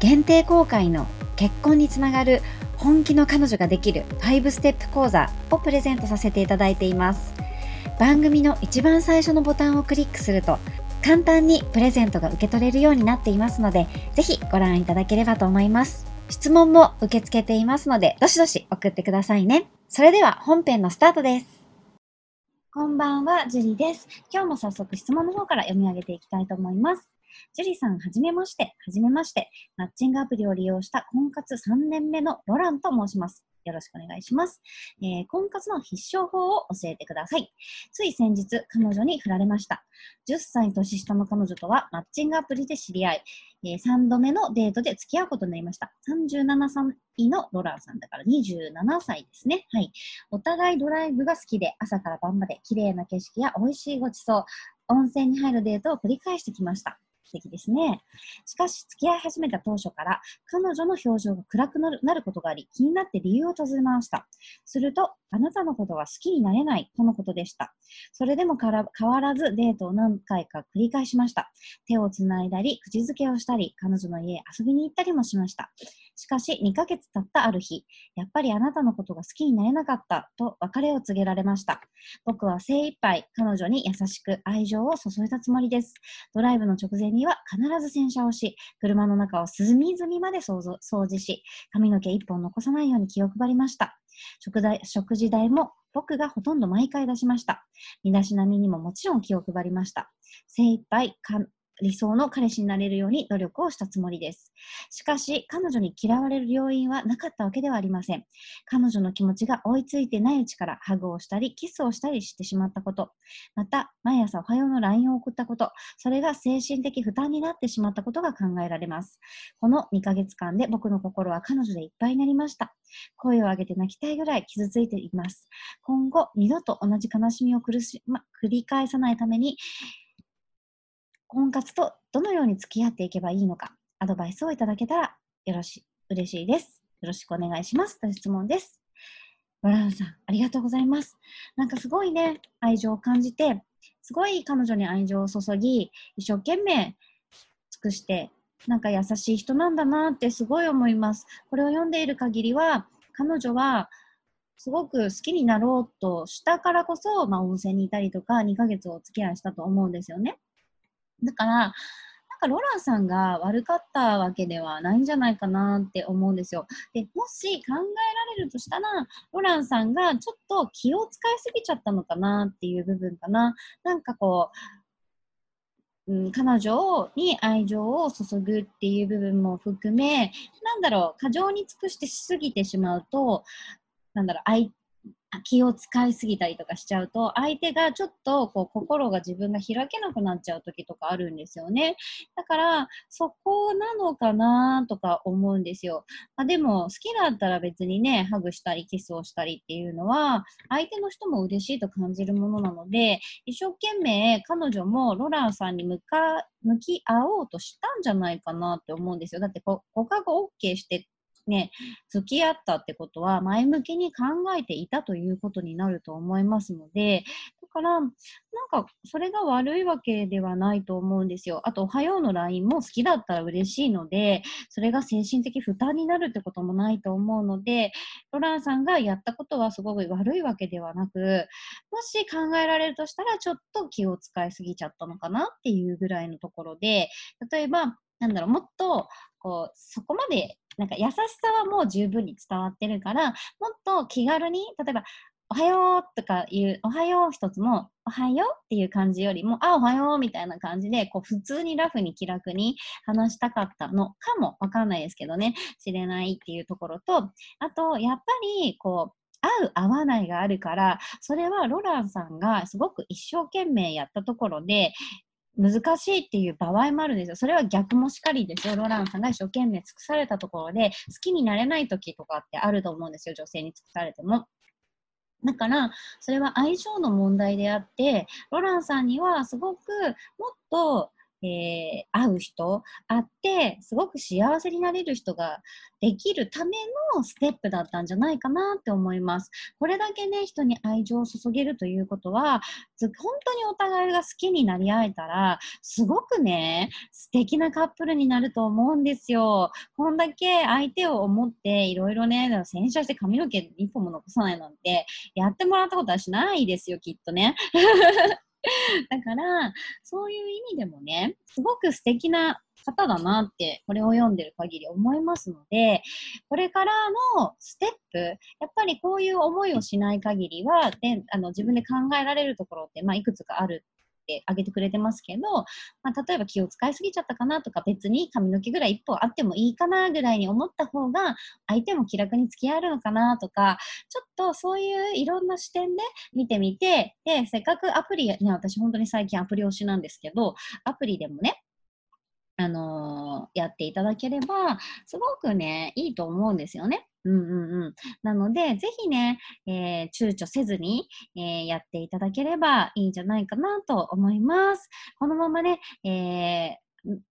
限定公開の結婚につながる本気の彼女ができる5ステップ講座をプレゼントさせていただいています。番組の一番最初のボタンをクリックすると簡単にプレゼントが受け取れるようになっていますので、ぜひご覧いただければと思います。質問も受け付けていますので、どしどし送ってくださいね。それでは本編のスタートです。こんばんは、ジュリです。今日も早速質問の方から読み上げていきたいと思います。ジュリさん、はじめまして、はじめまして。マッチングアプリを利用した婚活3年目のロランと申します。よろしくお願いします。えー、婚活の必勝法を教えてください。つい先日、彼女に振られました。10歳年下の彼女とはマッチングアプリで知り合い、えー、3度目のデートで付き合うことになりました。37歳のロランさんだから27歳ですね。はい。お互いドライブが好きで、朝から晩まで綺麗な景色や美味しいごちそう、温泉に入るデートを繰り返してきました。素敵ですね。しかし、付き合い始めた当初から、彼女の表情が暗くなるなることがあり、気になって理由を尋ねました。すると、あなたのことは好きになれないとのことでした。それでも変わらずデートを何回か繰り返しました。手をつないだり、口づけをしたり、彼女の家へ遊びに行ったりもしました。しかし、2ヶ月経ったある日、やっぱりあなたのことが好きになれなかったと別れを告げられました。僕は精一杯彼女に優しく愛情を注いだつもりです。ドライブの直前には必ず洗車をし、車の中を隅々まで掃除し、髪の毛一本残さないように気を配りました。食代食事代も僕がほとんど毎回出しました。身だしなみにももちろん気を配りました。精一杯理想の彼氏になれるように努力をしたつもりです。しかし、彼女に嫌われる要因はなかったわけではありません。彼女の気持ちが追いついてないうちからハグをしたり、キスをしたりしてしまったこと、また、毎朝おはようの LINE を送ったこと、それが精神的負担になってしまったことが考えられます。この2ヶ月間で僕の心は彼女でいっぱいになりました。声を上げて泣きたいぐらい傷ついています。今後、二度と同じ悲しみを苦し、ま、繰り返さないために、婚活とどのように付き合っていけばいいのか、アドバイスをいただけたらよろし、嬉しいです。よろしくお願いします。という質問です。ロランさん、ありがとうございます。なんかすごいね、愛情を感じて、すごい彼女に愛情を注ぎ、一生懸命尽くして、なんか優しい人なんだなってすごい思います。これを読んでいる限りは、彼女はすごく好きになろうとしたからこそ、まあ、温泉にいたりとか、2ヶ月お付き合いしたと思うんですよね。だから、なんかロランさんが悪かったわけではないんじゃないかなって思うんですよ。で、もし考えられるとしたら、ロランさんがちょっと気を使いすぎちゃったのかなっていう部分かな。なんかこう、うん、彼女に愛情を注ぐっていう部分も含め、なんだろう、過剰に尽くしてしすぎてしまうと、なんだろう、相気を使いすぎたりとかしちゃうと、相手がちょっとこう心が自分が開けなくなっちゃう時とかあるんですよね。だから、そこなのかなとか思うんですよ。まあ、でも、好きだったら別にね、ハグしたりキスをしたりっていうのは、相手の人も嬉しいと感じるものなので、一生懸命彼女もロランさんに向か、向き合おうとしたんじゃないかなって思うんですよ。だって、告白 OK してね、付き合ったってことは前向きに考えていたということになると思いますので、だから、なんか、それが悪いわけではないと思うんですよ。あと、おはようの LINE も好きだったら嬉しいので、それが精神的負担になるってこともないと思うので、ロランさんがやったことはすごく悪いわけではなく、もし考えられるとしたら、ちょっと気を使いすぎちゃったのかなっていうぐらいのところで、例えば、なんだろう、もっと、こう、そこまで、なんか優しさはもう十分に伝わってるから、もっと気軽に、例えば、おはようとかいう、おはよう一つも、おはようっていう感じよりも、あ、おはようみたいな感じで、こう、普通にラフに気楽に話したかったのかもわかんないですけどね、知れないっていうところと、あと、やっぱり、こう、合う合わないがあるから、それはロランさんがすごく一生懸命やったところで、難しいっていう場合もあるんですよ。それは逆もしかりですよ。ロランさんが一生懸命尽くされたところで、好きになれない時とかってあると思うんですよ。女性に尽くされても。だから、それは相性の問題であって、ロランさんにはすごくもっとえー、会う人、会って、すごく幸せになれる人ができるためのステップだったんじゃないかなって思います。これだけね、人に愛情を注げるということは、本当にお互いが好きになり合えたら、すごくね、素敵なカップルになると思うんですよ。こんだけ相手を思って、いろいろね、洗車して髪の毛一歩も残さないなんて、やってもらったことはしないですよ、きっとね。だから、そういう意味でもね、すごく素敵な方だなって、これを読んでる限り思いますので、これからのステップ、やっぱりこういう思いをしない限りは、であの自分で考えられるところって、まあ、いくつかあるってあげてくれてますけど、まあ、例えば気を使いすぎちゃったかなとか、別に髪の毛ぐらい一本あってもいいかなぐらいに思った方が、相手も気楽に付き合えるのかなとか、ちょっとそういういろんな視点で見てみて、で、せっかくアプリ、ね、私本当に最近アプリ推しなんですけど、アプリでもね、あのー、やっていただければ、すごくね、いいと思うんですよね。うんうんうん。なので、ぜひね、えー、躊躇せずに、えー、やっていただければいいんじゃないかなと思います。このままね、え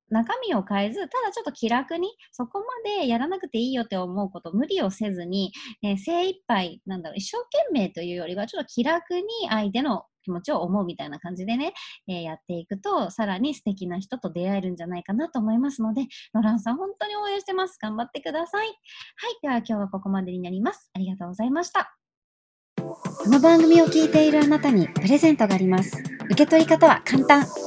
中身を変えず、ただちょっと気楽に、そこまでやらなくていいよって思うこと、無理をせずに、えー、精一杯、なんだろう、一生懸命というよりは、ちょっと気楽に相手の気持ちを思うみたいな感じでね、えー、やっていくと、さらに素敵な人と出会えるんじゃないかなと思いますので、ロランさん、本当に応援してます。頑張ってください。はい。では今日はここまでになります。ありがとうございました。この番組を聞いているあなたにプレゼントがあります。受け取り方は簡単。